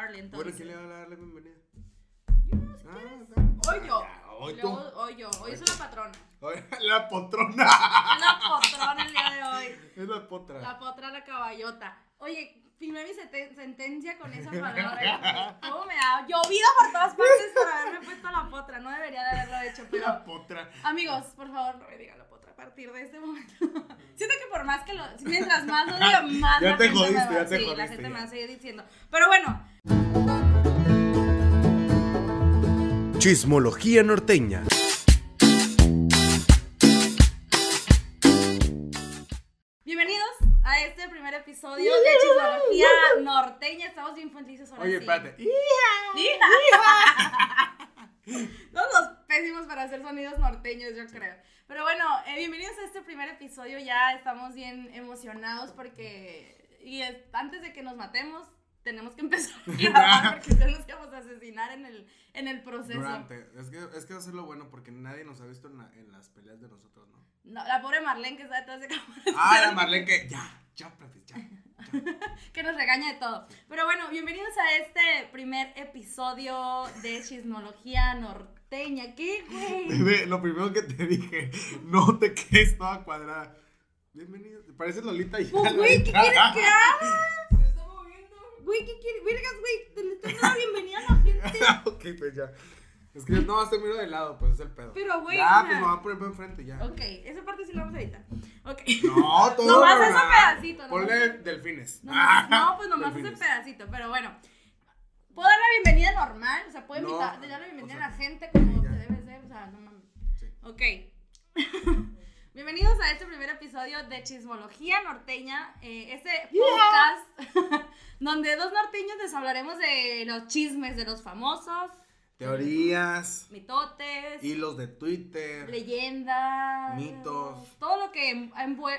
darle Bueno. ¿quién le va a dar la bienvenida? Yo no, si Ah, quieres. dale. Hoy yo. Ya, Hoy tú. luego- Hoy yo. Hoy soy la patrona. Hoy- La potrona. La patrona el día de hoy. Es la potra. La potra, la caballota. Oye, firmé mi sentencia con esa palabra. ¿Cómo me ha llovido por todas partes por haberme puesto la potra? No debería de haberlo hecho, pero... La potra. Amigos, por favor, no me digan la potra a partir de este momento. Siento que por más que lo... Mientras más lo diga, más Ya la te gente me jodiste, va- ya te sí, la jodiste, gente ya. me va a seguir diciendo. Pero bueno, Chismología norteña. bienvenidos a este primer episodio de Chismología Norteña. Estamos bien felices ahora Oye, sí. espérate. Somos pésimos para hacer sonidos norteños, yo creo. Pero bueno, eh, bienvenidos a este primer episodio. Ya estamos bien emocionados porque. Y es- antes de que nos matemos, tenemos que empezar a grabar porque ya nos íbamos a asesinar en el, en el proceso. Durante. Es que, es que va a ser lo bueno porque nadie nos ha visto en, la- en las peleas de nosotros, ¿no? No, la pobre Marlene que está detrás de cámara. Ah, la Marlene que. Ya, ya, profe, ya. que nos regaña de todo. Pero bueno, bienvenidos a este primer episodio de Chismología Norteña. ¿Qué, güey? Bebé, lo primero que te dije, no te quedes toda cuadrada. Bienvenido. Pareces Lolita y Pues, güey, ¿qué quieres que haga? Güey, ¿qué quieres? Vergas, güey, te le estoy dando la bienvenida a la gente. ok, pues ya. Es que no, te miro de lado, pues es el pedo. Pero, güey, Ya, pues sea- me voy a poner enfrente ya. Ok, esa parte sí la vamos a editar. Ok. No, todo. Nomás no, ese pedacito, nomás. Ponle delfines. Nomás- no, pues nomás ese pedacito, pero bueno. ¿Puedo dar la bienvenida normal? O sea, ¿puedo No, invitar, dar la bienvenida o sea, a la gente como se debe ser? O sea, no mames. Sí. Ok. Bienvenidos a este primer episodio de Chismología Norteña. eh, este podcast donde dos norteños les hablaremos de los chismes de los famosos, Teorías, mitotes, hilos de Twitter, leyendas, Mitos. todo lo que,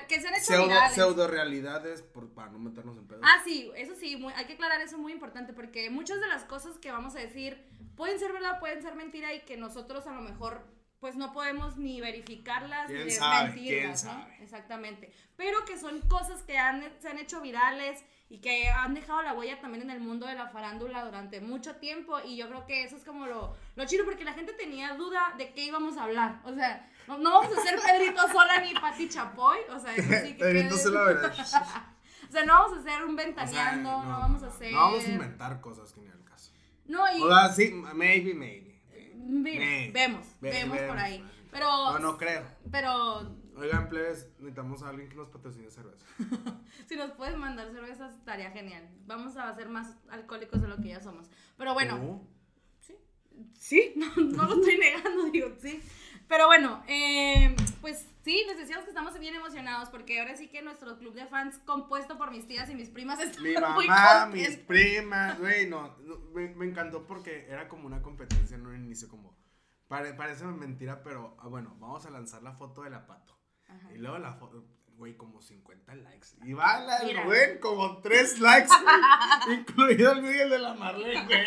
que se han hecho pseudo, virales. pseudo realidades, por, para no meternos en pedos. Ah, sí, eso sí, muy- hay que aclarar eso muy importante porque muchas de las cosas que vamos a decir pueden ser verdad, pueden ser mentira y que nosotros a lo mejor pues no podemos ni verificarlas ¿Quién ni desmentirlas, ¿Quién ¿no? Exactamente. Pero que son cosas que han, se han hecho virales y que han dejado la huella también en el mundo de la farándula durante mucho tiempo y yo creo que eso es como lo, lo chido porque la gente tenía duda de qué íbamos a hablar. O sea, no, no vamos a ser Pedrito Sola ni Pati Chapoy, o sea, eso sí que o sea, no vamos a hacer un O sea, ventaneando, no, vamos a hacer. No vamos a inventar cosas que ni al caso. No, y. O sea, sí, maybe, maybe. Mira, vemos, Ve- vemos por ahí. Pero. No, no creo. Pero. Oigan, plebes, necesitamos a alguien que nos patrocine cerveza. Si nos puedes mandar cervezas, estaría genial. Vamos a ser más alcohólicos de lo que ya somos. Pero bueno. ¿Tú? Sí. Sí, no, no lo estoy negando, digo, sí. Pero bueno, eh, pues sí, les decíamos que estamos bien emocionados porque ahora sí que nuestro club de fans compuesto por mis tías y mis primas está Mi muy mamá, mis contento. primas, güey, no, no, me, me encantó porque era como una competencia en un inicio, como, pare- parece mentira, pero ah, bueno, vamos a lanzar la foto de la pato. Ajá. Y luego la foto, güey, como 50 likes. Y va la del. Rubén, como 3 likes, incluido el Miguel de la Marlene, güey.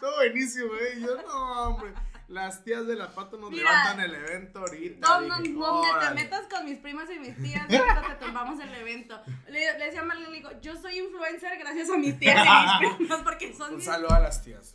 Todo buenísimo, güey. Yo, no, hombre. Las tías de la pato nos Mira. levantan el evento ahorita. Donde, Dije, donde te "Órale". metas con mis primas y mis tías, ahorita te tumbamos el evento. Le, le decía a Marlene, le digo, yo soy influencer gracias a mis tías y mis primas, porque son Un mis, saludo a las tías.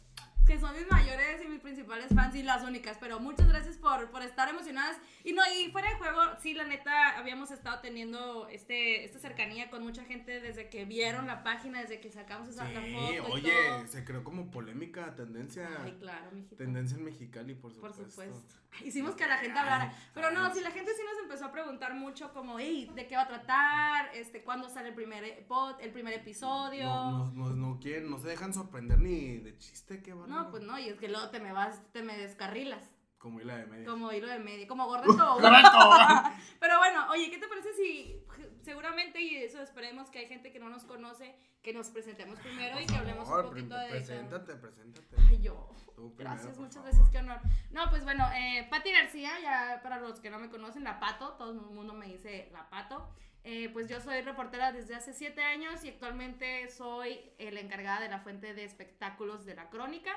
Que son mis mayores y mis principales fans y las únicas. Pero muchas gracias por, por estar emocionadas. Y no, y fuera de juego, sí, la neta, habíamos estado teniendo este, esta cercanía con mucha gente desde que vieron la página, desde que sacamos esa, Sí, foto. y oye, todo. se creó como polémica, tendencia. Ay, claro, mijito. Tendencia en Mexicali, por Por supuesto. supuesto. Hicimos que la gente hablara. Pero no, si la gente sí nos empezó a preguntar mucho como, hey, ¿de qué va a tratar? Este, ¿Cuándo sale el primer, pod- el primer episodio? No, no, no, no quieren, no se dejan sorprender ni de chiste, qué bueno. No, pues no, y es que luego te me vas, te me descarrilas. Como hila de media. Como hilo de medio, como gordo. Pero bueno, oye, ¿qué te parece si seguramente, y eso esperemos que hay gente que no nos conoce, que nos presentemos primero y que hablemos un Por poquito favor, de... Preséntate, preséntate. Ay, yo. Tú Gracias, por muchas favor. gracias, qué honor. No, pues bueno, eh, Patti García, ya para los que no me conocen, La Pato, todo el mundo me dice La Pato. Eh, pues yo soy reportera desde hace siete años y actualmente soy eh, la encargada de la fuente de espectáculos de la crónica.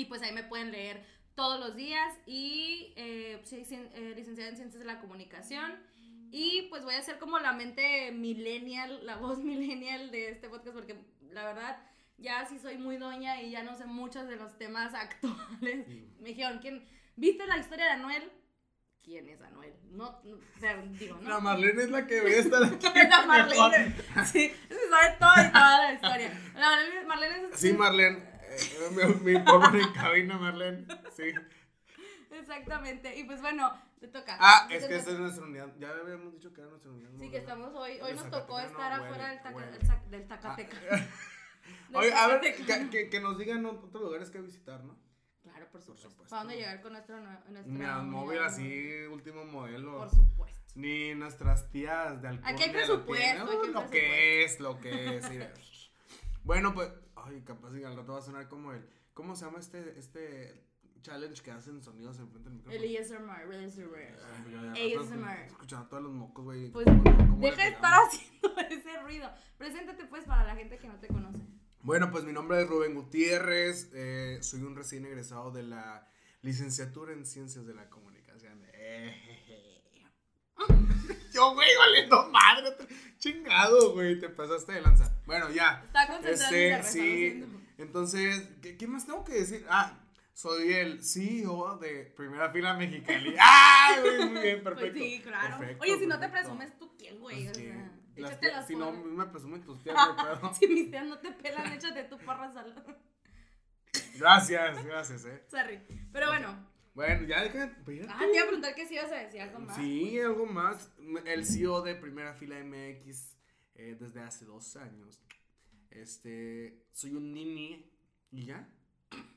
Y pues ahí me pueden leer todos los días y eh, soy eh, licenciada en Ciencias de la Comunicación. Y pues voy a ser como la mente millennial, la voz millennial de este podcast porque la verdad ya sí soy muy doña y ya no sé muchos de los temas actuales. Me dijeron, ¿quién? ¿Viste la historia de Anuel? ¿Quién es Anuel? No, no o sea, digo, no. La Marlene es la que voy a estar aquí. la Marlene. Sí, se sabe toda y toda la historia. La Marlene, Marlene es. Sí, Marlene. Informan en cabina, Marlene. Sí. Exactamente. Y pues bueno, te toca. Ah, es que esta es nuestra unidad. Ya habíamos dicho que era nuestra unidad. Sí, que estamos hoy. Hoy nos tocó estar afuera del, Tacateca. Ah, Oye, a ver, que, nos digan otros lugares que visitar, ¿no? Claro, por supuesto. supuesto. ¿Para dónde llegar con nuestro, nue- nuestra móvil así, último modelo. Por supuesto. Ni nuestras tías de alcohol. Aquí hay presupuesto, Lo que es, lo que es. bueno, pues, ay, capaz al rato va a sonar como el, ¿cómo se llama este, este challenge que hacen sonidos enfrente del micrófono? El ASMR, el ASMR. ASMR. Escuchando todos los mocos, güey. Pues, ¿Cómo- cómo Deja de estar haciendo ese ruido. Preséntate pues para la gente que no te conoce. Bueno, pues mi nombre es Rubén Gutiérrez, eh, soy un recién egresado de la licenciatura en Ciencias de la Comunicación. Eh, Yo, güey, valiendo madre, chingado, güey, te pasaste de lanza. Bueno, ya. Está concentrado en Este, sí. Entonces, ¿qué, qué más tengo que decir? Ah, soy el CEO de Primera Fila Mexicali. ¡Ah! güey, muy bien, perfecto. Pues sí, claro. Perfecto, Oye, si no te presumes, ¿tú quién, güey? Pues o sea, las échate tías- las si no me presumen tus tías, pedo. Si mis tías no te pelan, échate tu porra sola. Gracias, gracias, eh. Sorry. Pero bueno. Bueno, ya déjame. pues. Ah, te iba a preguntar que si ibas a decir algo más. Sí, algo más. El CEO de Primera Fila MX eh, desde hace dos años. Este, soy un nini y ya.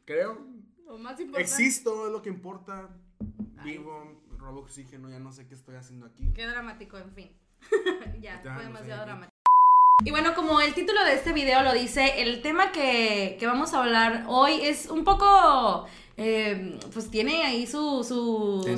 Creo. Lo más importante. Existo, es lo que importa. Ay. Vivo, robo oxígeno, ya no sé qué estoy haciendo aquí. Qué dramático, en fin. ya, Ya, fue no demasiado sé. dramático. Y bueno, como el título de este video lo dice, el tema que, que vamos a hablar hoy es un poco, eh, pues tiene ahí su,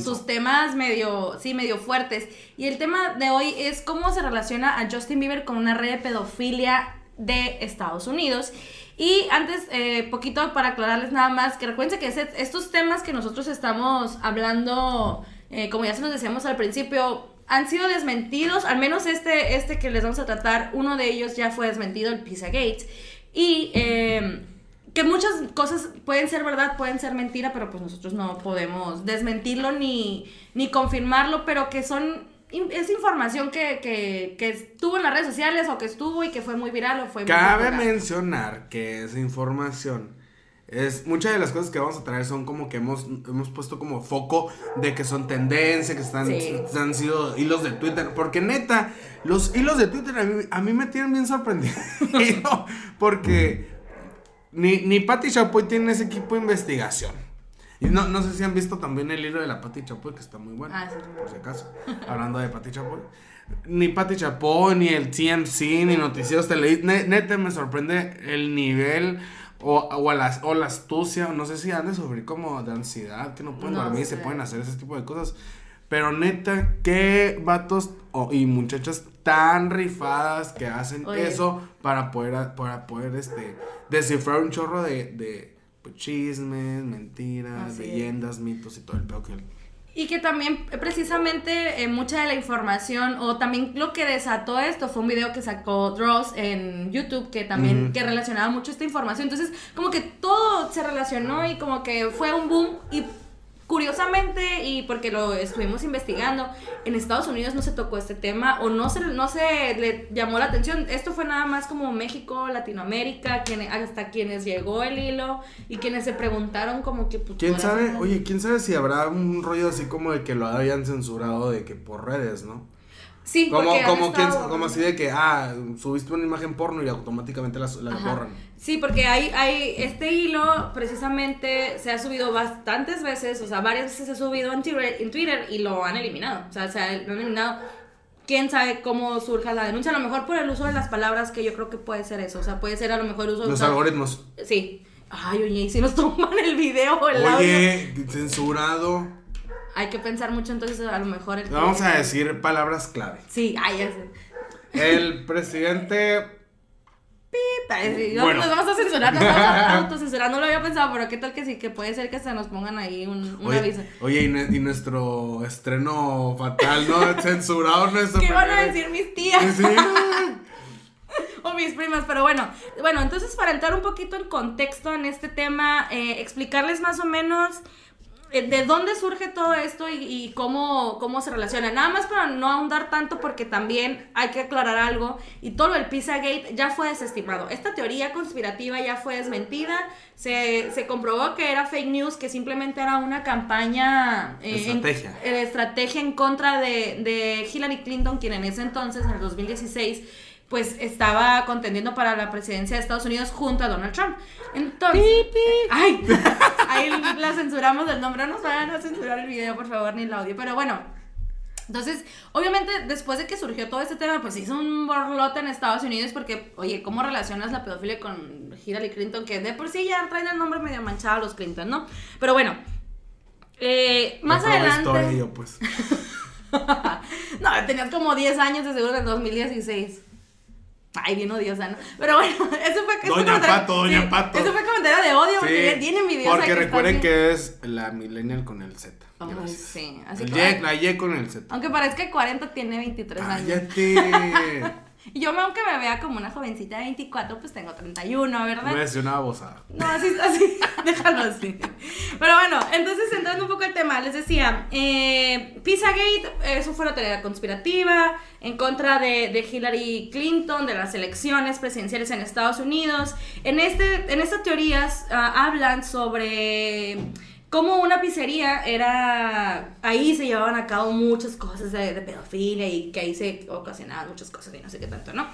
sus temas medio, sí, medio fuertes. Y el tema de hoy es cómo se relaciona a Justin Bieber con una red de pedofilia de Estados Unidos. Y antes, eh, poquito para aclararles nada más, que recuerden que ese- estos temas que nosotros estamos hablando, eh, como ya se los decíamos al principio, han sido desmentidos, al menos este, este que les vamos a tratar, uno de ellos ya fue desmentido, el Pizzagate. Y eh, que muchas cosas pueden ser verdad, pueden ser mentira, pero pues nosotros no podemos desmentirlo ni, ni confirmarlo, pero que son... Es información que, que, que estuvo en las redes sociales o que estuvo y que fue muy viral o fue muy Cabe mencionar que esa información es muchas de las cosas que vamos a traer son como que hemos, hemos puesto como foco de que son tendencia, que están, Sí. han sido hilos de Twitter, porque neta, los hilos de Twitter a mí, a mí me tienen bien sorprendido, porque ni, ni Patti Chapoy tiene ese equipo de investigación. Y no, no sé si han visto también el hilo de la Patti Chapoy, que está muy bueno, Ah, sí. por si acaso, hablando de Patti Chapoy. Ni Patti Chapoy, ni el TMC, ni Noticieros Televisión. Neta me sorprende el nivel o, o, a las, o la astucia. No sé si han de sufrir como de ansiedad, que no pueden No dormir sé. se pueden hacer ese tipo de cosas. Pero neta, qué vatos y muchachas tan rifadas que hacen Oye. eso para poder, para poder este, descifrar un chorro de, de pues, chismes, mentiras, Así es. leyendas, mitos y todo el pedo que Y que también precisamente eh, mucha de la información o también lo que desató esto fue un video que sacó Dross en YouTube que también que relacionaba mucho esta información. Entonces como que todo se relacionó y como que fue un boom y curiosamente y porque lo estuvimos investigando en Estados Unidos no se tocó este tema o no se no se le llamó la atención. Esto fue nada más como México, Latinoamérica, quien- hasta quienes llegó el hilo y quienes se preguntaron como que pues, ¿Quién sabe? Oye, ¿quién sabe si habrá un rollo así como de que lo hayan censurado de que por redes, ¿no? Sí, Como, como, estado- como así de que, ah, subiste una imagen porno y automáticamente la, la borran. Sí, porque hay, hay este hilo precisamente se ha subido bastantes veces, o sea, varias veces se ha subido en Twitter, en Twitter y lo han eliminado. O sea, se han eliminado. Quién sabe cómo surja la denuncia, a lo mejor por el uso de las palabras, que yo creo que puede ser eso. O sea, puede ser a lo mejor uso Los de. algoritmos. Sí. Ay, oye, y si nos toman el video o el audio. Oye, censurado. Hay que pensar mucho, entonces a lo mejor el. Vamos a decir palabras clave. Sí, ay, ya sé. El presidente. Sí, Bueno. Nos vamos a censurar, nos vamos a autocensurar. No lo había pensado, pero qué tal que sí, que puede ser que se nos pongan ahí un, un aviso. Oye, y, nue- y nuestro estreno fatal, ¿no? Censurado nuestro. ¿Qué van a decir mis tías? Sí. o mis primas, pero bueno. Bueno, entonces para entrar un poquito en contexto en este tema, eh, explicarles más o menos de dónde surge todo esto y, cómo, cómo se relaciona. Nada más para no ahondar tanto porque también hay que aclarar algo y todo el Pizzagate ya fue desestimado. Esta teoría conspirativa ya fue desmentida, se, se comprobó que era fake news, que simplemente era una campaña... Eh, estrategia. En, estrategia en contra de, de Hillary Clinton, quien en ese entonces, en el 2016, pues estaba contendiendo para la presidencia de Estados Unidos junto a Donald Trump. Entonces, ay, ahí la censuramos el nombre, no nos vayan a censurar el video, por favor, ni el audio, pero bueno. Entonces, obviamente, después de que surgió todo este tema, pues hizo un borlote en Estados Unidos porque, oye, ¿cómo relacionas la pedofilia con Hillary Clinton? Que de por sí ya traen el nombre medio manchado a los Clinton, ¿no? Pero bueno, eh, más adelante... Yo, pues. no, tenías como 10 años de seguro en 2016. Ay, bien odiosa, ¿no? Pero bueno, eso fue... Doña Pato, Doña Pato. Eso fue comentario de odio porque tienen videos Porque recuerden que es la millennial con el Z. Oh, sí, así el que... Y, la Y con el Z. Aunque parezca 40, tiene 23 años. Cállate. Y yo, aunque me vea como una jovencita de 24, pues tengo 31, ¿verdad? No es una babosada. No, así, así, déjalo así. Pero bueno, entonces entrando un poco al tema, les decía, eh, Pizzagate, eso fue una teoría conspirativa en contra de, de, Hillary Clinton, de las elecciones presidenciales en Estados Unidos. En, este, en estas teorías ah, hablan sobre como una pizzería era, ahí se llevaban a cabo muchas cosas de, pedofilia y que ahí se ocasionaban muchas cosas y no sé qué tanto, ¿no?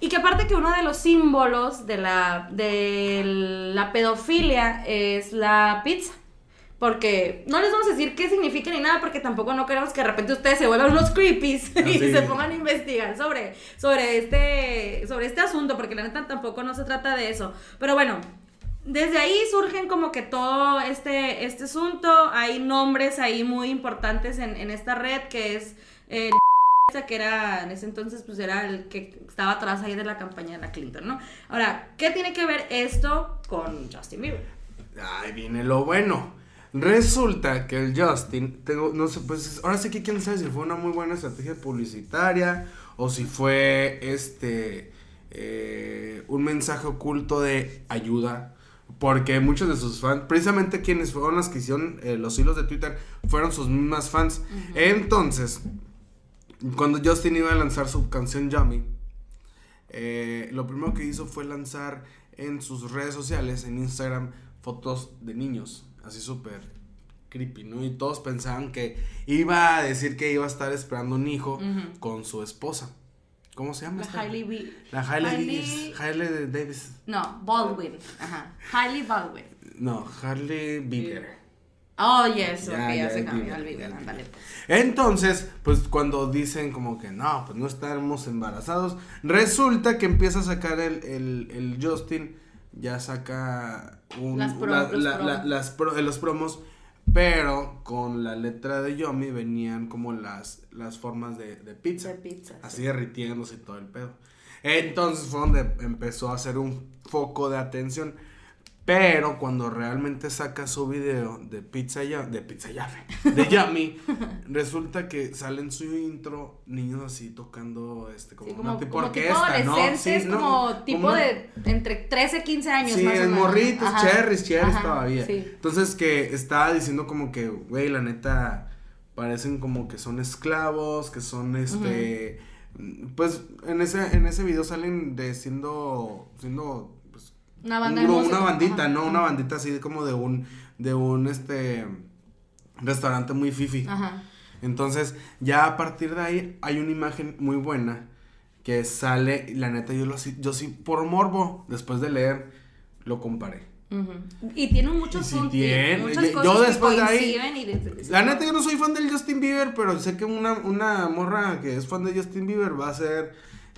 Y que aparte que uno de los símbolos de la, de la pedofilia es la pizza. Porque no les vamos a decir qué significa ni nada, porque tampoco no queremos que de repente ustedes se vuelvan unos creepies y se pongan a investigar sobre, sobre, este, sobre este asunto, porque la neta tampoco no se trata de eso. Pero bueno, desde ahí surgen como que todo este, este asunto. Hay nombres ahí muy importantes en, en esta red que es el que era en ese entonces pues era el que estaba atrás ahí de la campaña de la Clinton, ¿no? Ahora, ¿qué tiene que ver esto con Justin Bieber? Ahí viene lo bueno. Resulta que el Justin, tengo, no sé, pues ahora sí que quién sabe si fue una muy buena estrategia publicitaria o si fue este eh, un mensaje oculto de ayuda porque muchos de sus fans, precisamente quienes fueron las que hicieron eh, los hilos de Twitter, fueron sus mismas fans. Entonces, cuando Justin iba a lanzar su canción Yummy, eh, lo primero que hizo fue lanzar en sus redes sociales, en Instagram, fotos de niños, así súper creepy, ¿no? Y todos pensaban que iba a decir que iba a estar esperando un hijo con su esposa. ¿Cómo se llama? La Hailey B. La Hailey, Hailey Davis. No, Baldwin. Ajá. Hailey Baldwin. No, Harley Bieber. Oh, yes, ok, ya, se cambió el Bieber, ándale. Pues. Entonces, pues cuando dicen como que no, pues no estamos embarazados, resulta que empieza a sacar el, el, el Justin, ya saca un, las, los, los promos pero con la letra de Yomi venían como las, las formas de, de pizza. así derritiéndose y todo el pedo. Entonces fue donde empezó a hacer un foco de atención. Pero cuando realmente saca su video de Pizza ya, de Pizza de Yummy, resulta que sale en su intro niños así tocando este como, una tipo orquesta, ¿no? Sí, como tipo de entre 13 15 años sí, más o menos. morritos, cherries, cherries todavía. Entonces que estaba diciendo como que, güey, la neta parecen como que son esclavos, que son este pues en ese en ese video salen de siendo siendo una banda Una bandita, ¿no? Una bandita así como de un, de un, este, restaurante muy fifi. Ajá. Entonces, ya a partir de ahí hay una imagen muy buena que sale, la neta, yo, lo, yo sí, por morbo, después de leer, lo comparé. Y tiene muchos sí, muchas cosas yo después de ahí la neta yo no soy fan del Justin Bieber pero sé que una, una morra que es fan de Justin Bieber va a ser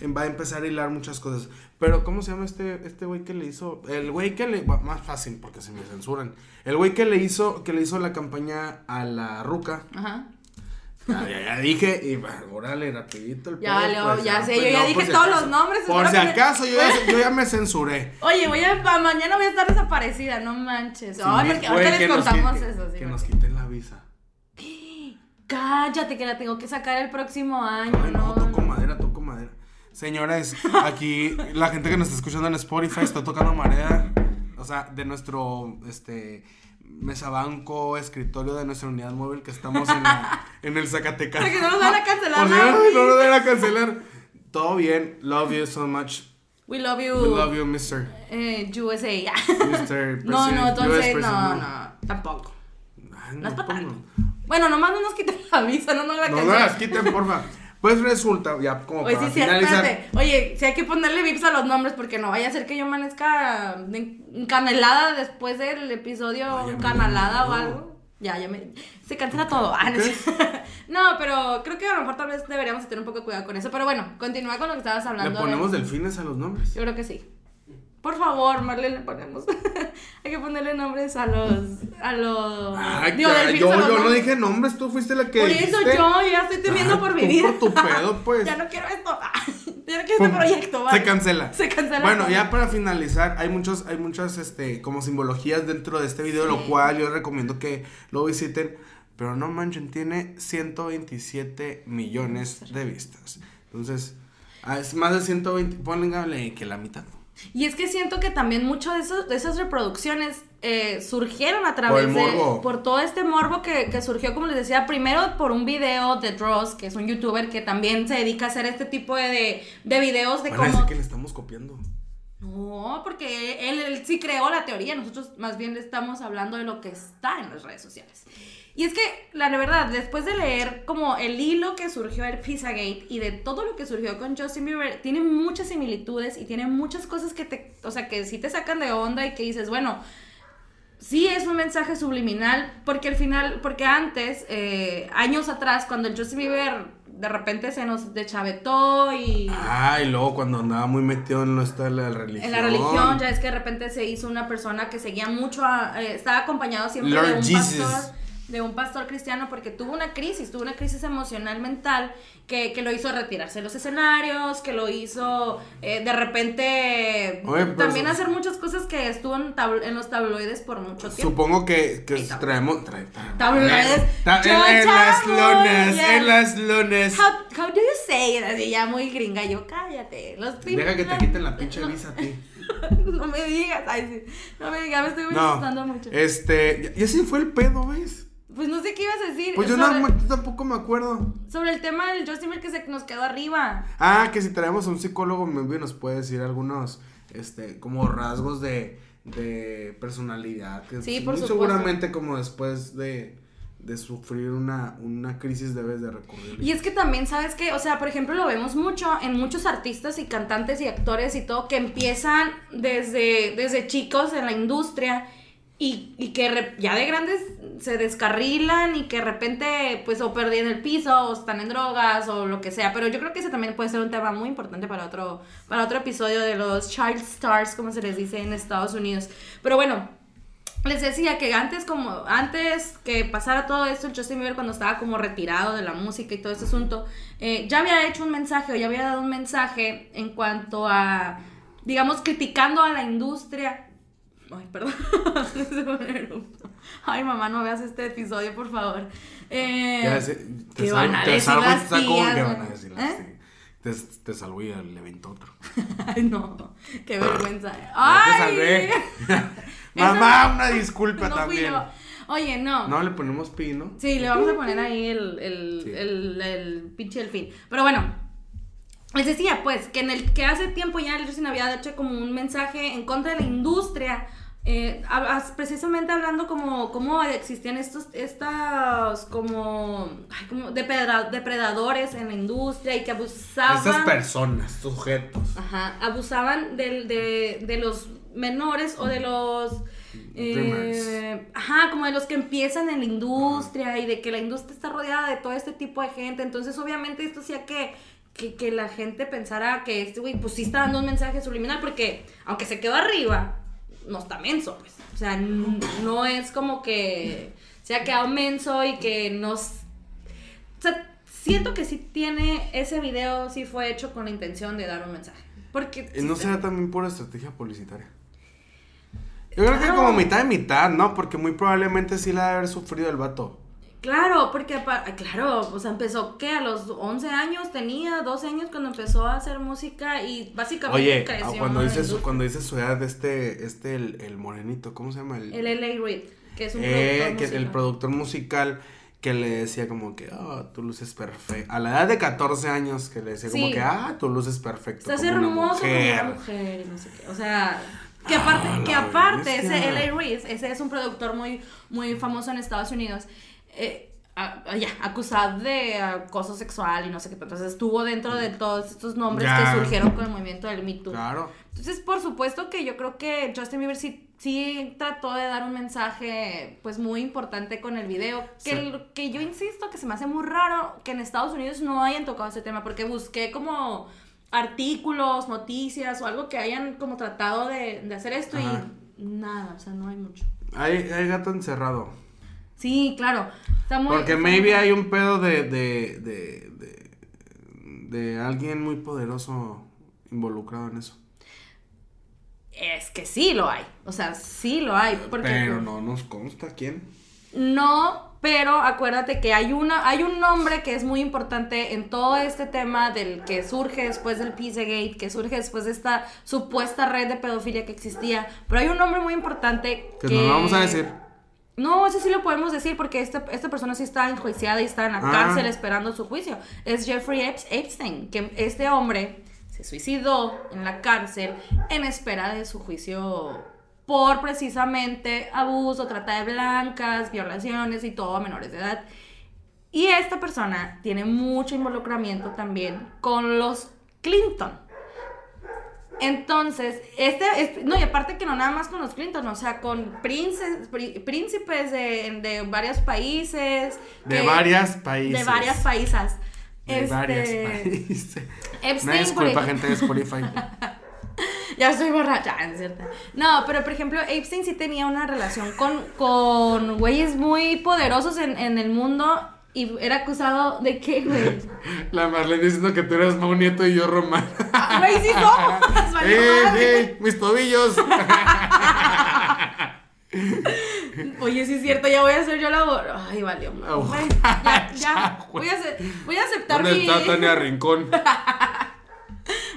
va a empezar a hilar muchas cosas. Pero, ¿cómo se llama este este güey que le hizo? El güey que le. Más fácil, porque se me censuran. El güey que le hizo, que le hizo la campaña a la ruca. Ajá. Ya, ya, dije, y órale, rapidito el Ya, pues, ya sé, yo ya dije todos los nombres. Por si acaso, yo ya, yo ya, me censuré. Oye, voy a, mañana voy a estar desaparecida, no manches. Ay, porque ahorita les contamos eso. que nos quiten la visa. Cállate, que la tengo que sacar el próximo año. Ay, no, madera. Señores, aquí la gente que nos está escuchando en Spotify está tocando marea. O sea, de nuestro este mesabanco, escritorio de nuestra unidad móvil que estamos en, la- en el Zacatecas. Para que no nos van a cancelar no, no nos van a cancelar. Todo bien. Love you so much. We love you. We love you, Mr. Eh, USA. Mr. no, no, President, US entonces, no, President. no, tampoco. Ay, No es para tanto. Bueno, nomás no nos quiten la visa, no nos la No me las quiten, porfa. Pues resulta, ya como Oye, para sí, finalizar. espérate. Oye, si hay que ponerle vips a los nombres porque no vaya a ser que yo amanezca encanelada después del episodio Ay, encanalada o algo. Ya, ya me... Se cancela todo. Ah, no, pero creo que a lo mejor tal vez deberíamos tener un poco de cuidado con eso. Pero bueno, continúa con lo que estabas ¿Le hablando. de- ponemos delfines a los nombres? Yo creo que sí. Por favor, Marlene, le ponemos. hay que ponerle nombres a los... A los... Ay, digo, cara, delfines yo, yo no dije nombres, tú fuiste la que Por eso dijiste. yo ya estoy temiendo Ah, por vivir. por tu pedo, pues. ya no quiero esto. ya no quiero este proyecto. Se bye. cancela. Se cancela. Bueno, todo. ya para finalizar, hay muchos, hay muchas, este, como simbologías dentro de este video, lo cual yo recomiendo que lo visiten. Pero no manchen, tiene 127 millones de vistas. Entonces, ah, es más de 120, pónganle que la mitad. Y es que siento que también mucho de, esos, de esas reproducciones eh, surgieron a Por través el de. Por todo este morbo que, que surgió, como les decía, primero por un video de Dross, que es un youtuber que también se dedica a hacer este tipo de, de, de videos de Van a cómo. decir que le estamos copiando. No, porque él, sí creó la teoría, nosotros más bien estamos hablando de lo que está en las redes sociales. Y es que, la verdad, después de leer como el hilo que surgió el Pizzagate y de todo lo que surgió con Justin Bieber, tiene muchas similitudes y tiene muchas cosas que te, o sea, que sí te sacan de onda y que dices, bueno, sí es un mensaje subliminal, porque al final, porque antes, eh, años atrás, cuando el Justin Bieber de repente se nos deschavetó y... Ah, y luego cuando andaba muy metido en de la religión. En la religión, ya es que de repente se hizo una persona que seguía mucho, a- eh, estaba acompañado siempre Lord de un Jesus. pastor, de un pastor cristiano, porque tuvo una crisis, tuvo una crisis emocional mental que, que lo hizo retirarse de los escenarios, que lo hizo eh, de repente Oye, pues, también hacer muchas cosas que estuvo en, tablo- en los tabloides por mucho tiempo. Supongo que, que traemos. trae- trae- Tabloides. Ta- Yo, en, en las lunes, yes. en las lunes. How, how do you say it? Así ya muy gringa, yo cállate. Los Deja que te quiten la pinche no, visa a ti. No me digas, ay, sí. No me digas, me estoy No, asustando mucho. este, y así fue el pedo, ¿ves? Pues no sé qué ibas a decir. Pues yo sobre, no, me- tampoco me acuerdo. sobre el tema del Justin Bieber que se nos quedó arriba. Ah, que si traemos a un psicólogo, maybe nos puede decir algunos, este, como rasgos de, de personalidad. Que Sí, por supuesto. Seguramente como después de, de sufrir una, una crisis debes de recurrir. Y es que también, ¿sabes qué? O sea, por ejemplo, lo vemos mucho en muchos artistas y cantantes y actores y todo que empiezan desde, desde chicos en la industria y, que ya de grandes se descarrilan y que de repente pues o perdían el piso o están en drogas o lo que sea. Pero yo creo que ese también puede ser un tema muy importante para otro, para otro episodio de los child stars, como se les dice en Estados Unidos. Pero bueno, les decía que antes como antes que pasara todo esto el Justin Bieber cuando estaba como retirado de la música y todo ese asunto eh, ya había hecho un mensaje o ya había dado un mensaje en cuanto a digamos criticando a la industria ay perdón ay mamá no veas este episodio por favor Eh, ¿qué van a decir las te saco un- tías, ¿qué güey? van a decir las ¿Eh? tías? Te, te salvo y le avento otro. ay no qué vergüenza Ya te ay salvé. Mamá, una disculpa no también. oye no No, le ponemos pi, ¿no? Sí, le vamos a poner ahí el, el, Sí. el, el pinche delfín. Pero bueno, les decía pues que en el que hace tiempo ya el había hecho como un mensaje en contra de la industria. Eh, precisamente hablando como cómo existían estos estas como, ay, como depredadores, en la industria y que abusaban Estas personas, sujetos. Ajá, abusaban del- de, de los menores o de los... eh, ajá, como de los que empiezan en la industria y de que la industria está rodeada de todo este tipo de gente. Entonces, obviamente, esto hacía que, que, que la gente pensara que este güey, pues sí está dando un mensaje subliminal, porque aunque se quedó arriba, no está menso, pues. O sea, no es como que se ha quedado menso y que nos... O sea, siento que sí tiene ese video, sí fue hecho con la intención de dar un mensaje. Porque... Y no será también por estrategia publicitaria. Yo creo que como mitad de mitad, ¿no? Porque muy probablemente sí la ha de haber sufrido el vato. Claro, porque apa- claro, o sea, empezó que a los 11 años tenía, 12 años cuando empezó a hacer música y básicamente Oye, creció. ah, cuando en la dices su, cuando dices su edad, este, este, el, el morenito, ¿cómo se llama? El, El LA Reid, que es un eh, productor que el productor musical que le decía como que, ah, tu luz es perfecta. A la edad de 14 años que le decía como que, ah, tu luz es perfecta. Estás hermoso como una mujer, y no sé qué. O sea, que aparte, Ah, que la aparte ese. LA Reid, ese es un productor muy, muy famoso en Estados Unidos. Eh, a- ya, acusado de acoso sexual y no sé qué. Entonces estuvo dentro de todos estos nombres Ya. que surgieron con el movimiento del Me Too. Claro. Entonces, por supuesto que yo creo que Justin Bieber sí, sí trató de dar un mensaje pues muy importante con el video. Que, Sí. el- que yo insisto que se me hace muy raro que en Estados Unidos no hayan tocado ese tema porque busqué como artículos, noticias o algo que hayan como tratado de, de hacer esto Ajá. y nada, o sea, no hay mucho. Hay, hay gato encerrado. Sí, claro. Está muy, Porque maybe hay un pedo de, de, de, de, de alguien muy poderoso involucrado en eso. Es que sí lo hay. O sea, sí lo hay. Porque Pero no nos consta quién. No, pero acuérdate que hay una, hay un nombre que es muy importante en todo este tema del que surge después del Pizzagate, que surge después de esta supuesta red de pedofilia que existía. Pero hay un nombre muy importante Que nos lo vamos a decir. No, ese sí lo podemos decir porque esta, esta persona sí está enjuiciada y está en la Ah. cárcel esperando su juicio. Es Jeffrey Epstein, que este hombre se suicidó en la cárcel en espera de su juicio por precisamente abuso, trata de blancas, violaciones y todo a menores de edad. Y esta persona tiene mucho involucramiento también con los Clinton. Entonces, este, es- no, y aparte que no nada más con los Clinton, o sea, con princes, príncipes de, de varios países. De que- varias países. De varias países. De varias Este, países. Epstein, Una disculpa, gente de Spotify. Ya estoy borracha, es cierto. No, pero por ejemplo, Epstein sí tenía una relación con, con güeyes muy poderosos en, en el mundo y era acusado de qué, güey. La Marlene diciendo que tú eres Mau Nieto y yo Román. Güey, sí somos. ¡Eh, eh! ¡Mis tobillos! Oye, sí es cierto, ya voy a hacer yo la bo- Ay, valió. Oh. Güey, ya, ya. Voy a, hace- voy a aceptar ¿Dónde mi. está Tania Rincón?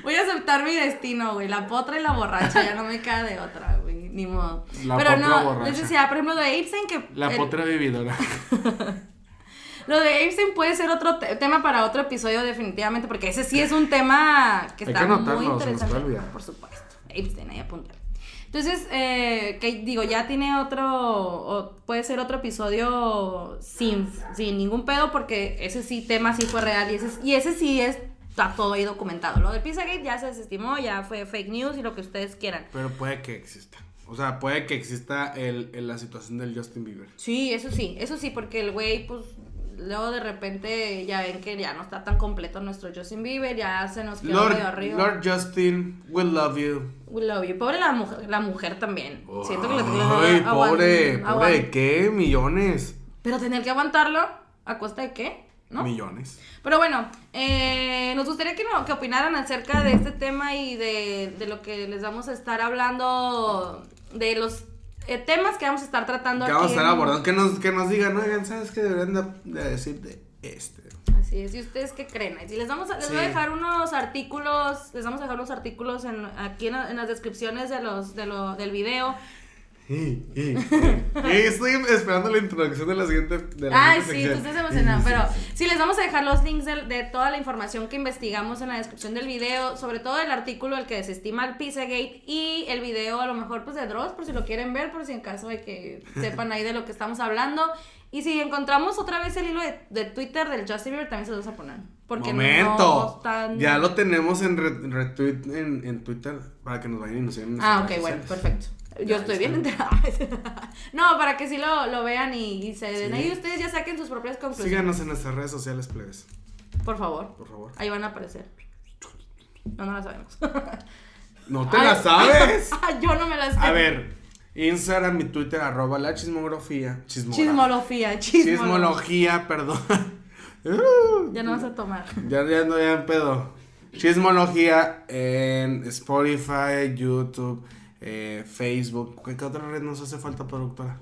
Voy a aceptar mi destino, güey. La potra y la borracha, ya no me queda de otra, güey. Ni modo. La Pero potra no, borracha. les decía, por ejemplo, de Epstein, que. La el- potra vividora. Lo de Epstein puede ser otro te- tema para otro episodio, definitivamente, porque ese sí es un tema que está que muy interesante. Por supuesto. Epstein, ahí apúntale. Entonces, eh, que digo, ya tiene otro, o puede ser otro episodio sin, sin ningún pedo, porque ese sí, tema sí fue real y ese, y ese sí es, está todo ahí documentado. Lo del Pizzagate ya se desestimó, ya fue fake news y lo que ustedes quieran. Pero puede que exista. O sea, puede que exista el, el- la situación del Justin Bieber. Sí, eso sí, eso sí, porque el güey, pues, luego de repente ya ven que ya no está tan completo nuestro Justin Bieber, ya se nos quedó Lord, medio arriba. Lord Justin, we love you. We love you. Pobre la mujer, la mujer también. Siento que le Ay, pobre, pobre de qué, millones. Pero tener que aguantarlo, ¿a costa de qué? ¿No? Millones. Pero bueno, eh, nos gustaría que, no, que opinaran acerca de este tema y de, de lo que les vamos a estar hablando, de los eh, temas que vamos a estar tratando Que aquí. vamos a estar abordando, que nos, que nos digan, oigan, ¿sabes qué deberían de, de decir de este? Así es, ¿y ustedes qué creen? Y les vamos a, les voy a dejar unos artículos, les vamos a dejar unos artículos en, aquí en, en las descripciones de los, de lo, del video. Y, y, y. Y estoy esperando la introducción de la siguiente. De la Ay, sí, tú estás emocionado, Sí, pero sí, sí. sí, les vamos a dejar los links de, de toda la información que investigamos en la descripción del video, sobre todo el artículo el que desestima el Pizzagate y el video a lo mejor pues de Dross, por si lo quieren ver, por si en caso de que sepan ahí de lo que estamos hablando. Y si encontramos otra vez el hilo de, de Twitter del Justin Bieber, también se los vamos a poner. Porque no Momento. están... Ya lo tenemos en re- retweet en, en Twitter para que nos vayan y nos sigan. Ah, ok, bueno, perfecto. Yo estoy bien enterada. no, para que sí lo, lo vean y, y se den Sí. ahí ustedes ya saquen sus propias conclusiones. Síganos en nuestras redes sociales, plebes, Por favor. por favor. Ahí van a aparecer. No, no la sabemos. No te Ay. la sabes. Yo no me las sé. A ver, Instagram y Twitter, arroba la chismografía. Chismografía. Chismología, chismología. Chismología, perdón. Uh, Ya no vas a tomar. Ya, ya no, ya en pedo. Chismología en Spotify, YouTube, eh, Facebook. ¿Qué, qué otra red nos hace falta, productora?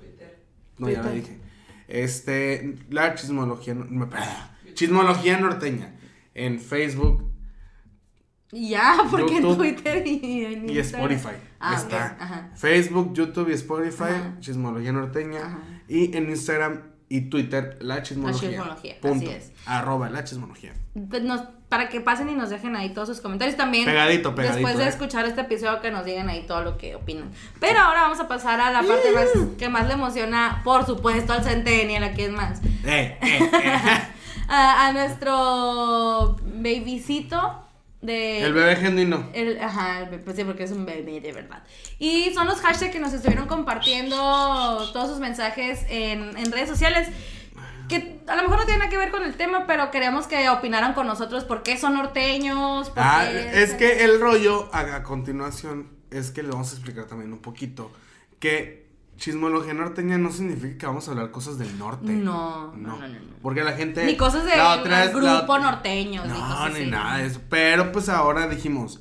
No, ya la Twitter. dije. Este, la chismología, no- chismología norteña. En Facebook Ya, porque en Twitter y en y. Spotify. Ah, está. ajá. Facebook, YouTube y Spotify, Ajá. chismología norteña. Ajá. Y en Instagram y Twitter, la chismología. chismología, Punto. así es. Arroba la chismología. Pues nos- para que pasen y nos dejen ahí todos sus comentarios también. Pegadito, pegadito, Después de eh. escuchar este episodio que nos digan ahí todo lo que opinan. Pero ahora vamos a pasar a la parte más, que más le emociona, por supuesto, al Centennial, aquí es más. Eh, eh. A, a nuestro babycito de... El bebé genuino. El- ajá, pues sí, porque es un bebé de verdad. Y son los hashtags que nos estuvieron compartiendo todos sus mensajes en, en redes sociales. Que a lo mejor no tienen nada que ver con el tema, pero queríamos que opinaran con nosotros por qué son norteños. por Ah, qué- es que el rollo, a, a continuación, es que le vamos a explicar también un poquito que chismología norteña no significa que vamos a hablar cosas del norte. No, no, no, no, no. Porque la gente. Ni cosas del la grupo ni No, cosas ni nada de eso. Pero pues ahora dijimos,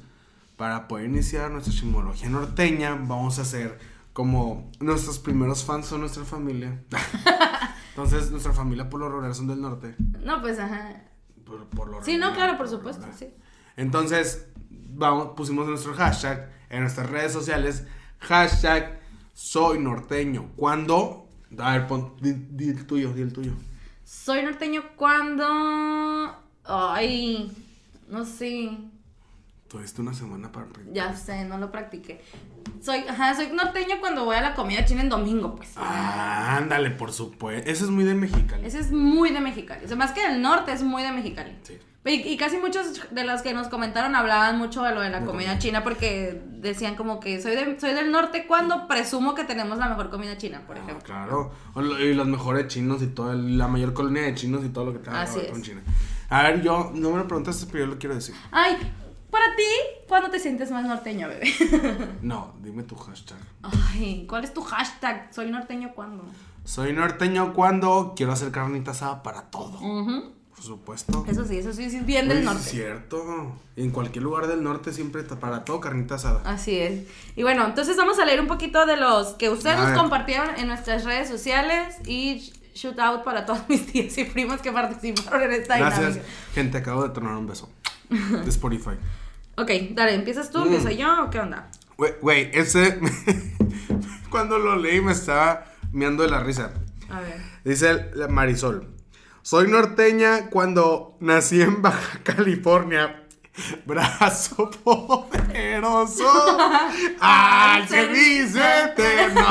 para poder iniciar nuestra chismología norteña, vamos a hacer como nuestros primeros fans son nuestra familia. Entonces, nuestra familia por lo regular son del norte. No, pues ajá. Por, por lo Sí, no, claro, por supuesto, sí. Entonces, vamos, pusimos nuestro hashtag en nuestras redes sociales. Hashtag soy norteño. Cuando. A ver, pon, di, di el tuyo, di el tuyo. Soy norteño cuando. Ay, no sé. Tuviste una semana para practicar. Ya sé, no lo practiqué. Soy, ajá, soy norteño cuando voy a la comida china en domingo, pues. Ah, ándale, por supuesto. Eso es muy de Mexicali. Ese es muy de Mexicali. O sea, más que del norte, es muy de Mexicali. Sí. Y, y casi muchos de los que nos comentaron hablaban mucho de lo de la comida china porque decían como que soy, de, soy del norte cuando presumo que tenemos la mejor comida china, por Ah, ejemplo. claro. Y los mejores chinos y todo, el- la mayor colonia de chinos y todo lo que tenga que ver con China. A ver, yo, no me lo preguntaste, pero yo lo quiero decir. Ay, para ti, ¿cuándo te sientes más norteño, bebé? No, dime tu hashtag. Ay, ¿cuál es tu hashtag? Soy norteño cuando. Soy norteño cuando quiero hacer carnita asada para todo. Por supuesto. Eso sí, eso sí, es bien del norte. Es cierto. En cualquier lugar del norte siempre está para todo carnita asada. Así es. Y bueno, entonces vamos a leer un poquito de los que ustedes A nos ver. compartieron en nuestras redes sociales y shoot out para todos mis tíos y primos que participaron en esta Gracias, dinámica. gente. Acabo de tronar un beso. De Spotify. Ok, dale, ¿empiezas tú? Mm. ¿Empiezo yo o qué onda? Güey, güey, ese. cuando lo leí me estaba meando de la risa. A ver. Dice la Marisol. Soy norteña cuando nací en Baja California. Brazo poderoso al servicio eterno.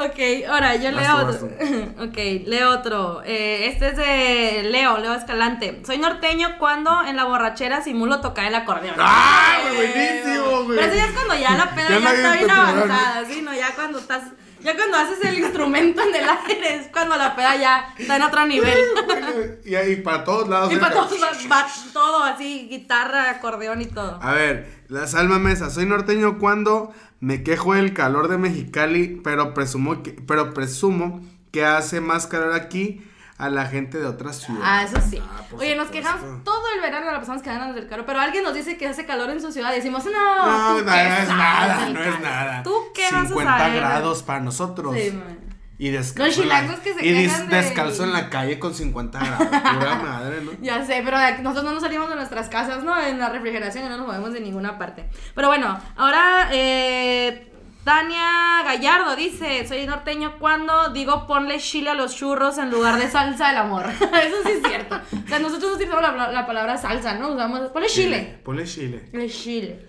Ok, ahora yo leo otro. ok, leo otro. Eh, este es de Leo, Leo Escalante. Soy norteño cuando en la borrachera simulo tocar el acordeón. ¡Ah, buenísimo, güey! Pero eso ya es cuando ya la peda Ya ya, está bien avanzada, ¿sí? No, ya cuando estás. Ya cuando haces el instrumento en el aire es cuando la peda ya está en otro nivel. y ahí para todos lados. y para todos va todo así, guitarra, acordeón y todo. A ver, la Salma Mesa. Soy norteño cuando me quejo del calor de Mexicali, pero presumo que, pero presumo que hace más calor aquí a la gente de otras ciudades. Ah, eso sí. Ah, Oye, nos quejamos todo el verano, la pasamos quedándonos del calor, pero alguien nos dice que hace calor en su ciudad y decimos, no, No, ¿tú no, qué es nada, no es nada. ¿Tú qué vas a 50 saber? grados para nosotros. Sí, man. Y descalzo, Los la, chilangos que se y quejan de- descalzo en la calle con 50 grados. Pura madre, ¿no? Ya sé, pero nosotros no nos salimos de nuestras casas, ¿no? En la refrigeración y no nos movemos de ninguna parte. Pero bueno, ahora eh, Tania Gallardo dice, soy norteño cuando digo ponle chile a los churros en lugar de salsa del amor. Eso sí es cierto. O sea, nosotros utilizamos la, la palabra salsa, ¿no? Usamos, ponle chile. Ponle chile. El chile.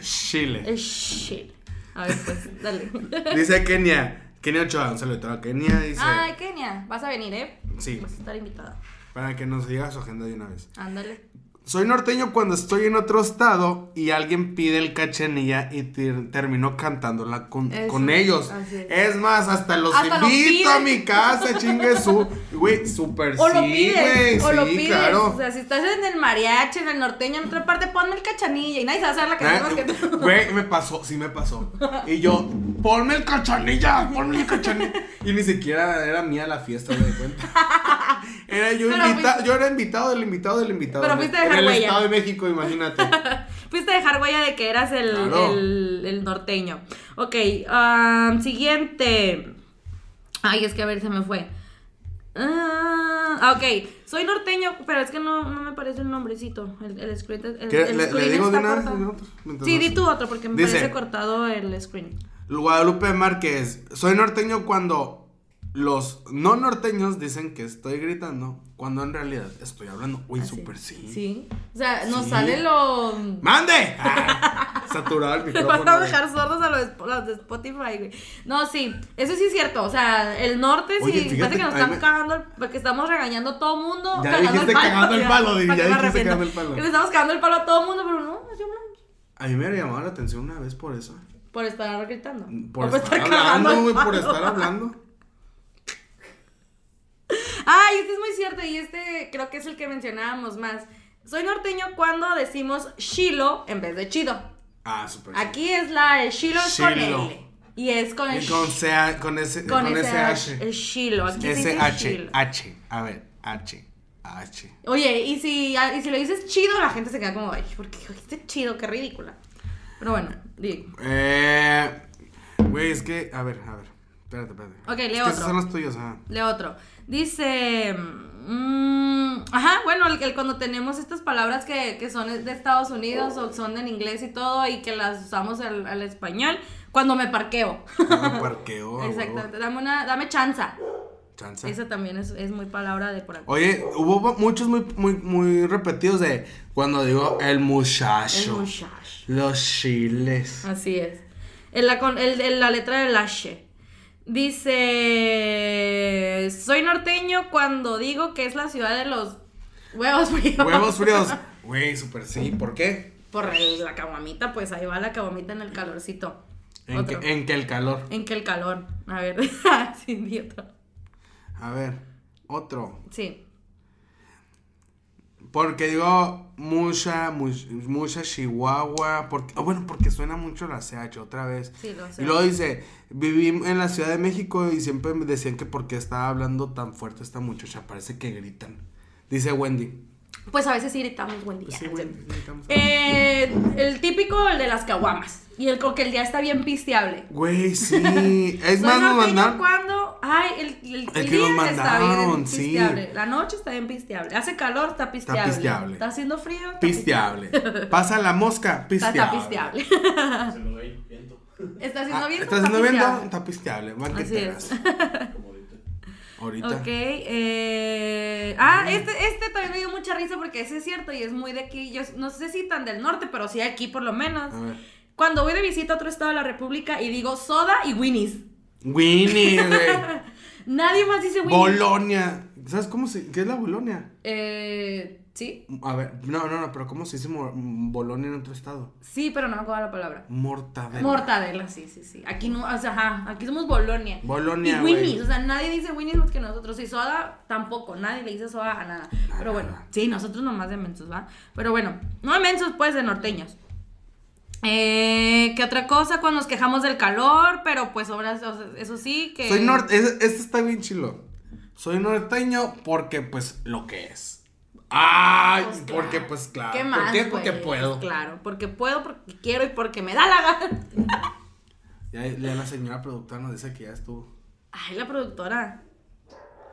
Chile. El chile. A ver, pues, dale. Dice Kenia. Kenia Ochoa, un saludo a Kenia. Dice. Ay, Kenia, vas a venir, ¿eh? Sí. Vas a estar invitada. Para que nos diga su agenda de una vez. Ándale. Soy norteño cuando estoy en otro estado y alguien pide el cachanilla y ter- termino cantándola con, Eso, con ellos. es. Es más, hasta los Hasta lo invito a mi casa, chingue su. Güey, súper O lo sí, pides, güey. o lo sí, pides. claro. O sea, si estás en el mariachi, en el norteño, en otra parte, ponme el cachanilla y nadie se va a hacer la canción que tú. Güey, me pasó, sí me pasó. Y yo, ponme el cachanilla, ponme el cachanilla. Y ni siquiera era mía la fiesta, me di cuenta. Era yo fuiste- yo era invitado del invitado del invitado. Pero fuiste a En dejar el huella. Estado de México, imagínate. Fuiste a dejar huella de que eras el, Claro. el, el norteño. Ok, am, siguiente. Ay, es que a ver, se me fue. Ah, ok. Soy norteño, pero es que no, no me parece el nombrecito. El, el screen. El, ¿Qué? el ¿Le, screen le digo de una vez? Mientras Sí, di tú otro porque me Dice- parece cortado el screen. Guadalupe Márquez, soy norteño cuando los no norteños dicen que estoy gritando, cuando en realidad estoy hablando. Uy, súper sí. Sí. O sea, nos Sí. sale lo. ¡Mande! Ah, saturado el micrófono. van a dejar sordos a los, de- los de Spotify, güey. No, sí, eso sí es cierto. O sea, el norte Oye, sí, fíjate parece que nos están me- cagando, el- porque estamos regañando a todo mundo. Ya cagando dijiste cagando el palo, di, para ya que me dijiste cagando el palo. Que le estamos cagando el palo a todo mundo, pero no, así hablamos. A mí me llamado la atención una vez por eso. Por estar gritando. Por estar cagando hablando, el güey, por palo. estar hablando. Ay, este es muy cierto y este creo que es el que mencionábamos más. Soy norteño cuando decimos chilo en vez de chido. Ah, súper. Aquí es la el chilo es con Chilo. L. Y es con el Y con, C, con ese, con con ese ese H. H. El chilo. Aquí se dice Ese H, chilo. H. A ver, H, H. Oye, y si, y si lo dices chido, la gente se queda como, ay, ¿por qué dijiste chido? Qué ridícula. Pero bueno, di. Eh. Güey, es que. A ver, a ver. Espérate, espérate. Ok, Es que otro. esos son los tuyos, ah. Lee otro. Dice. mm, ajá, bueno, el, el cuando tenemos estas palabras que, que son de Estados Unidos o son en inglés y todo y que las usamos al, al español, cuando me parqueo. Me parqueo. Exactamente, dame una, dame chanza. Chance. Esa también es, es muy palabra de por acá. Oye, hubo muchos muy, muy, muy repetidos de cuando digo el El muchacho. muchacho. Los chiles. Así es. En la, el- la letra del H. Dice, soy norteño cuando digo que es la ciudad de los huevos fríos. Huevos fríos. Güey, súper sí. ¿Por qué? Por el- la caguamita, pues ahí va la caguamita en el calorcito. En que, en que el calor. En que el calor. A ver, sí, di otro. A ver, otro. Sí. Porque digo mucha, much- mucha chihuahua. Porque, ah, bueno, porque suena mucho la CH otra vez. Sí, lo sé. Y luego dice, viví en la Ciudad de México y siempre me decían que porque estaba hablando tan fuerte esta muchacha, parece que gritan. Dice Wendy. Pues a veces sí gritamos buen día. Pues sí. Eh, el típico, el de las caguamas. Y el con que el día está bien pisteable. Güey, sí. Es más, nos mandaron. cuando. Ay, el, el, El el que día nos está bien sí. pisteable. La noche está bien pisteable. Hace calor, está pisteable. pisteable. Está haciendo frío. Está Pisteable. Pasa la mosca, Está, pisteable. está pisteable. Se lo doy viento. está haciendo viento. ¿Estás haciendo viento? Está pisteable. Así es. Ahorita. Ok, eh... Ah, este, este también me dio mucha risa porque ese es cierto y es muy de aquí, yo no sé si tan del norte, pero sí aquí por lo menos. A ver. Cuando voy de visita a otro estado de la república y digo soda y Winnie's. Winnie, güey. Nadie más dice Winnie's. Bolonia. ¿Sabes cómo se.? ¿Qué es la Bolonia? Eh, ¿sí? A ver, no, no, no, pero ¿cómo se dice Bolonia en otro estado? Sí, pero no me acuerdo la palabra. Mortadela. Mortadela, sí, sí, sí. Aquí no, o sea, ajá, aquí somos Bolonia. Bolonia, Y. Winnie's, o sea, nadie dice Winnie's más que nosotros. Y soda tampoco, nadie le dice soda a nada. Pero bueno, sí, nosotros nomás de mensos, ¿va? Pero bueno, no de mensos, pues de norteños. Eh, ¿Qué otra cosa? Cuando nos quejamos del calor, pero pues sea, eso sí que... Soy norte. Este está bien chilo. Soy norteño porque, pues, lo que es. Ay, Pues, claro. porque, pues, claro. ¿Qué ¿Por más, qué? Porque puedo. Claro, porque puedo, porque quiero y porque me da la gana. Ya, ya la señora productora nos dice que ya estuvo. Ay, la productora.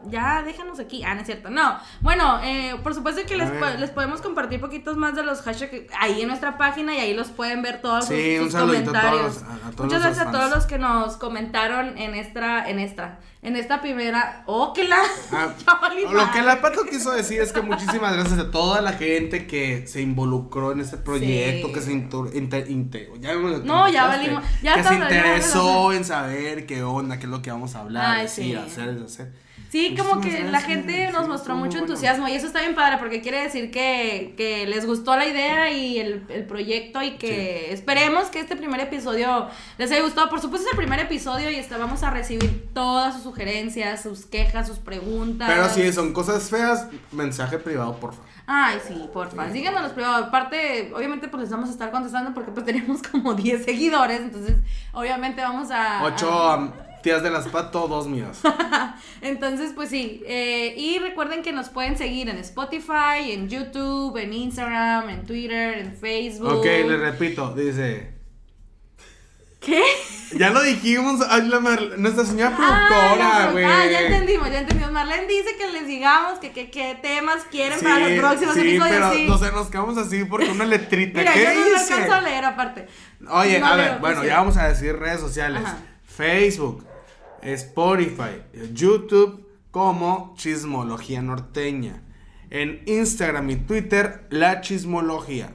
Ya, déjanos aquí. Ah, no es cierto. No. Bueno, eh, por supuesto que les, po- les podemos compartir poquitos más de los hashtags ahí en nuestra página y ahí los pueden ver todos sus- Sí, sus, un saludito a todos comentarios. a- todos Muchas gracias a todos los que nos comentaron en esta, en esta, en esta primera. ¡Oh, que la! Ah, lo que la pato quiso decir es que muchísimas gracias a toda la gente que se involucró en este proyecto, Sí. que se inter, inter- inter- ya No, ya valimos- ya que se interesó en saber qué onda, qué es lo que vamos a hablar, Ay, decir, sí. hacer, hacer. Sí, como Muchísimas que la gente sí, nos mostró mucho bueno. entusiasmo y eso está bien padre porque quiere decir que, que les gustó la idea y el, el proyecto y que esperemos que este primer episodio les haya gustado. Por supuesto es el primer episodio y este, vamos a recibir todas sus sugerencias, sus quejas, sus preguntas. Pero si son cosas feas, mensaje privado, por favor. Ay, sí, porfa, síganos los privados. Aparte, obviamente, pues les vamos a estar contestando porque pues tenemos como 10 seguidores, entonces obviamente vamos a... Ocho am, tías de las pato, dos mías. Entonces, pues sí. eh, y recuerden que nos pueden seguir en Spotify, en YouTube, en Instagram, en Twitter, en Facebook. ok, le repito, dice. ¿Qué? Ya lo dijimos, ay, la nuestra señora Ah, productora, güey. ah, ya entendimos, ya entendimos. Marlene dice que les digamos que qué temas quieren para los próximos sí, episodios. pero sí. nos enroscamos así porque una letrita. Mira, ¿Qué yo no dice? alcanzo a leer aparte. Oye, No a ver, bueno, ya vamos a decir redes sociales. Ajá. Facebook, Spotify, YouTube como Chismología Norteña. En Instagram y Twitter, La Chismología.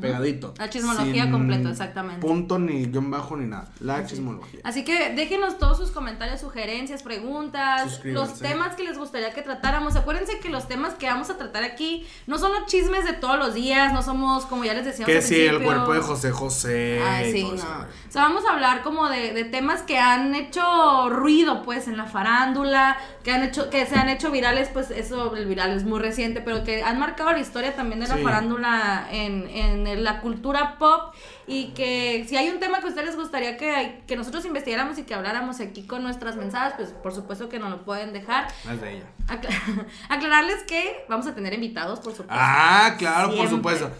Pegadito. La chismología Sin completo, exactamente. Punto ni guion bajo ni nada. La chismología. Así que déjenos todos sus comentarios, sugerencias, preguntas, los temas que les gustaría que tratáramos. Acuérdense que los temas que vamos a tratar aquí no son los chismes de todos los días, no somos, como ya les decíamos Que al sí, el cuerpo de José José. Ay, y sí, no. eso. O sea, vamos a hablar como de, de temas que han hecho ruido, pues, en la farándula, que han hecho, que se han hecho virales, pues, eso, el viral es muy reciente, pero que han marcado la historia también de la Sí. farándula en, en la cultura pop y que si hay un tema que a ustedes les gustaría que, que nosotros investigáramos y que habláramos aquí con nuestras mensajes, pues, por supuesto que nos lo pueden dejar. Más de ella. Acla- aclararles que vamos a tener invitados, por supuesto. Ah, claro, por supuesto.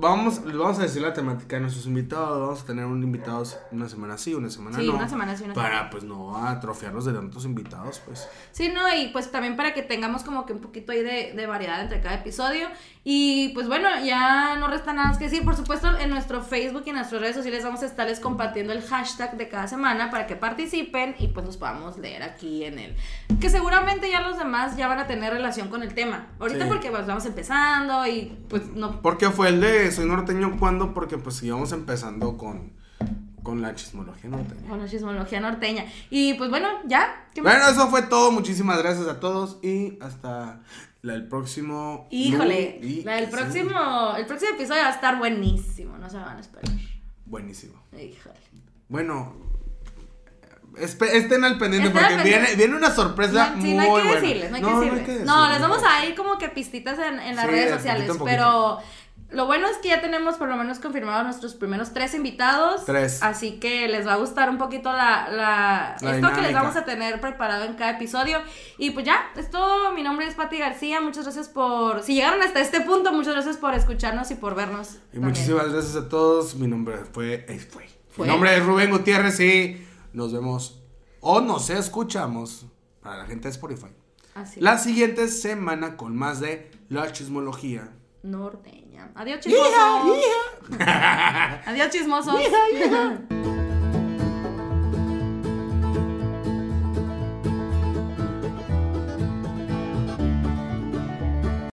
Vamos, vamos a decir la temática de nuestros invitados. Vamos a tener un invitados una semana sí, una semana Sí, no. una semana sí, una Para, semana. pues, no atrofiarnos de tantos invitados, pues. Sí, ¿no? Y pues también para que tengamos como que un poquito ahí de, de variedad entre cada episodio. Y pues bueno, ya no resta nada más que decir. Por supuesto, en nuestro Facebook y en nuestras redes sociales vamos a estarles compartiendo el hashtag de cada semana para que participen y pues los podamos leer aquí en el... Que seguramente ya los demás ya van a tener relación con el tema. Ahorita Sí. porque pues vamos empezando y pues no... ¿Por qué fue el de Soy Norteño cuando? Porque, pues, íbamos empezando con, con la chismología norteña. Con la chismología norteña. Y pues bueno, ya. Bueno, eso fue todo. Muchísimas gracias a todos y hasta la- el próximo. Híjole, y- la del sí, próximo, el próximo episodio va a estar buenísimo, no se van a esperar. Buenísimo. Híjole. Bueno, estén al pendiente Estén al porque pendiente. viene, viene una sorpresa No, sí, muy no hay que buena. decirles, no hay No, que decirles. No, les vamos a ir como que pistitas en, en las Sí, redes de sociales, pero lo bueno es que ya tenemos por lo menos confirmados nuestros primeros tres invitados. Tres. Así que les va a gustar un poquito la, la, La esto que les vamos a tener preparado en cada episodio. Y pues ya, esto, mi nombre es Pati García, muchas gracias por, si llegaron hasta este punto, muchas gracias por escucharnos y por vernos. Y también. muchísimas gracias a todos. Mi nombre fue. eh, fue. Fue. Mi nombre es Rubén Gutiérrez y nos vemos o nos escuchamos para la gente de Spotify. Así. La siguiente semana con más de la chismología. Norteña. Adiós, chismosos. Adiós, chismosos.